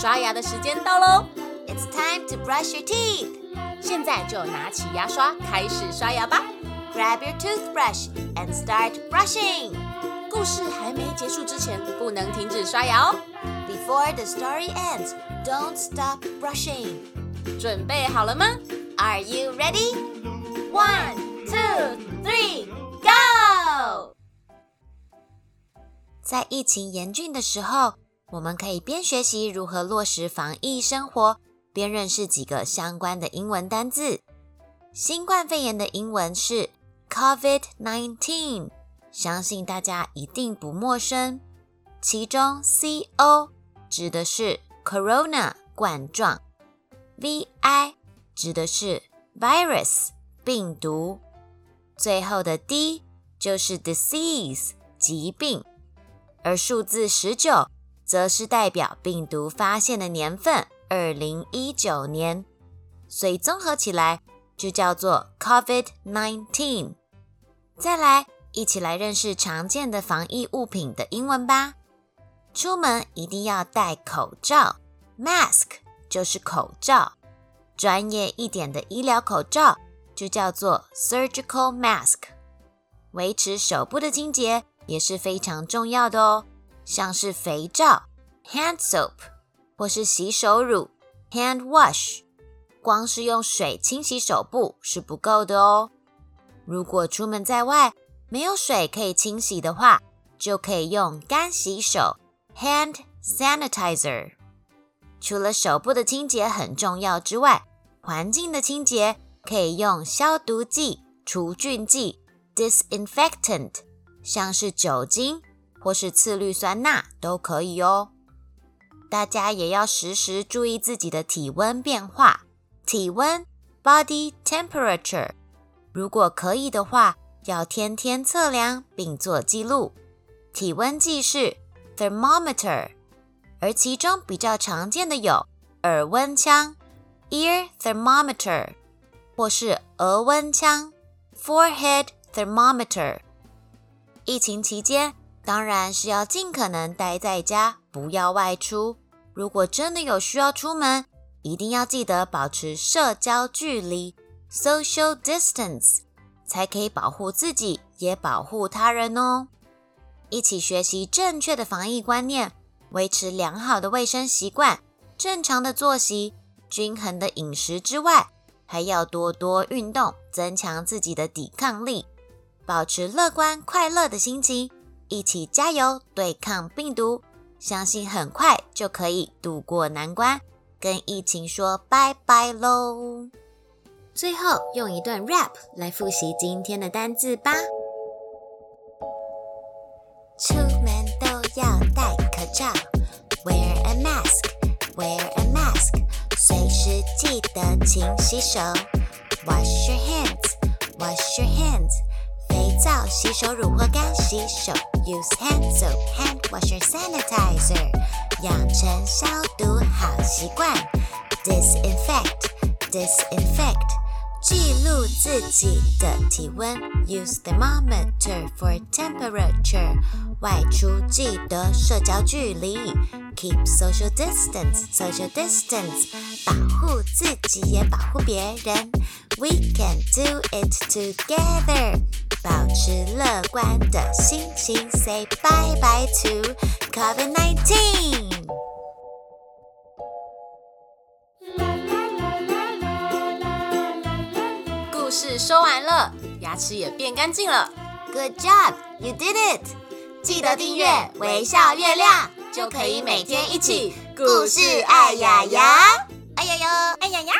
刷牙的时间到喽！It's time to brush your teeth。现在就拿起牙刷开始刷牙吧！Grab your toothbrush and start brushing。故事还没结束之前，不能停止刷牙哦。Before the story ends, don't stop brushing。准备好了吗？Are you ready? One, two, three, go！在疫情严峻的时候，我们可以边学习如何落实防疫生活，边认识几个相关的英文单字。新冠肺炎的英文是 COVID-19，相信大家一定不陌生。其中 CO 指的是 Corona 冠状，VI 指的是 Virus 病毒，最后的 D 就是 Disease 疾病，而数字十九。则是代表病毒发现的年份，二零一九年，所以综合起来就叫做 COVID-19。再来，一起来认识常见的防疫物品的英文吧。出门一定要戴口罩，mask 就是口罩。专业一点的医疗口罩就叫做 surgical mask。维持手部的清洁也是非常重要的哦。像是肥皂 （hand soap） 或是洗手乳 （hand wash），光是用水清洗手部是不够的哦。如果出门在外没有水可以清洗的话，就可以用干洗手 （hand sanitizer）。除了手部的清洁很重要之外，环境的清洁可以用消毒剂、除菌剂 （disinfectant），像是酒精。或是次氯酸钠都可以哦。大家也要时时注意自己的体温变化，体温 （body temperature）。如果可以的话，要天天测量并做记录。体温计是 thermometer，而其中比较常见的有耳温枪 （ear thermometer） 或是额温枪 （forehead thermometer）。疫情期间。当然是要尽可能待在家，不要外出。如果真的有需要出门，一定要记得保持社交距离 （social distance），才可以保护自己，也保护他人哦。一起学习正确的防疫观念，维持良好的卫生习惯，正常的作息，均衡的饮食之外，还要多多运动，增强自己的抵抗力，保持乐观快乐的心情。一起加油对抗病毒，相信很快就可以度过难关，跟疫情说拜拜喽！最后用一段 rap 来复习今天的单字吧。出门都要戴口罩，wear a mask，wear a mask，随时记得勤洗手，wash your hands，wash your hands，肥皂、洗手乳或干洗手。Use hand soap, hand wash your sanitizer，养成消毒好习惯。Disinfect, disinfect，记录自己的体温。Use thermometer for temperature，外出记得社交距离。Keep social distance, social distance，保护自己也保护别人。We can do it together。 保持乐观的心情，Say bye bye to COVID nineteen。故事说完了，牙齿也变干净了。Good job, you did it！记得订阅微笑月亮，就可以每天一起故事爱牙牙，爱牙牙，爱牙牙。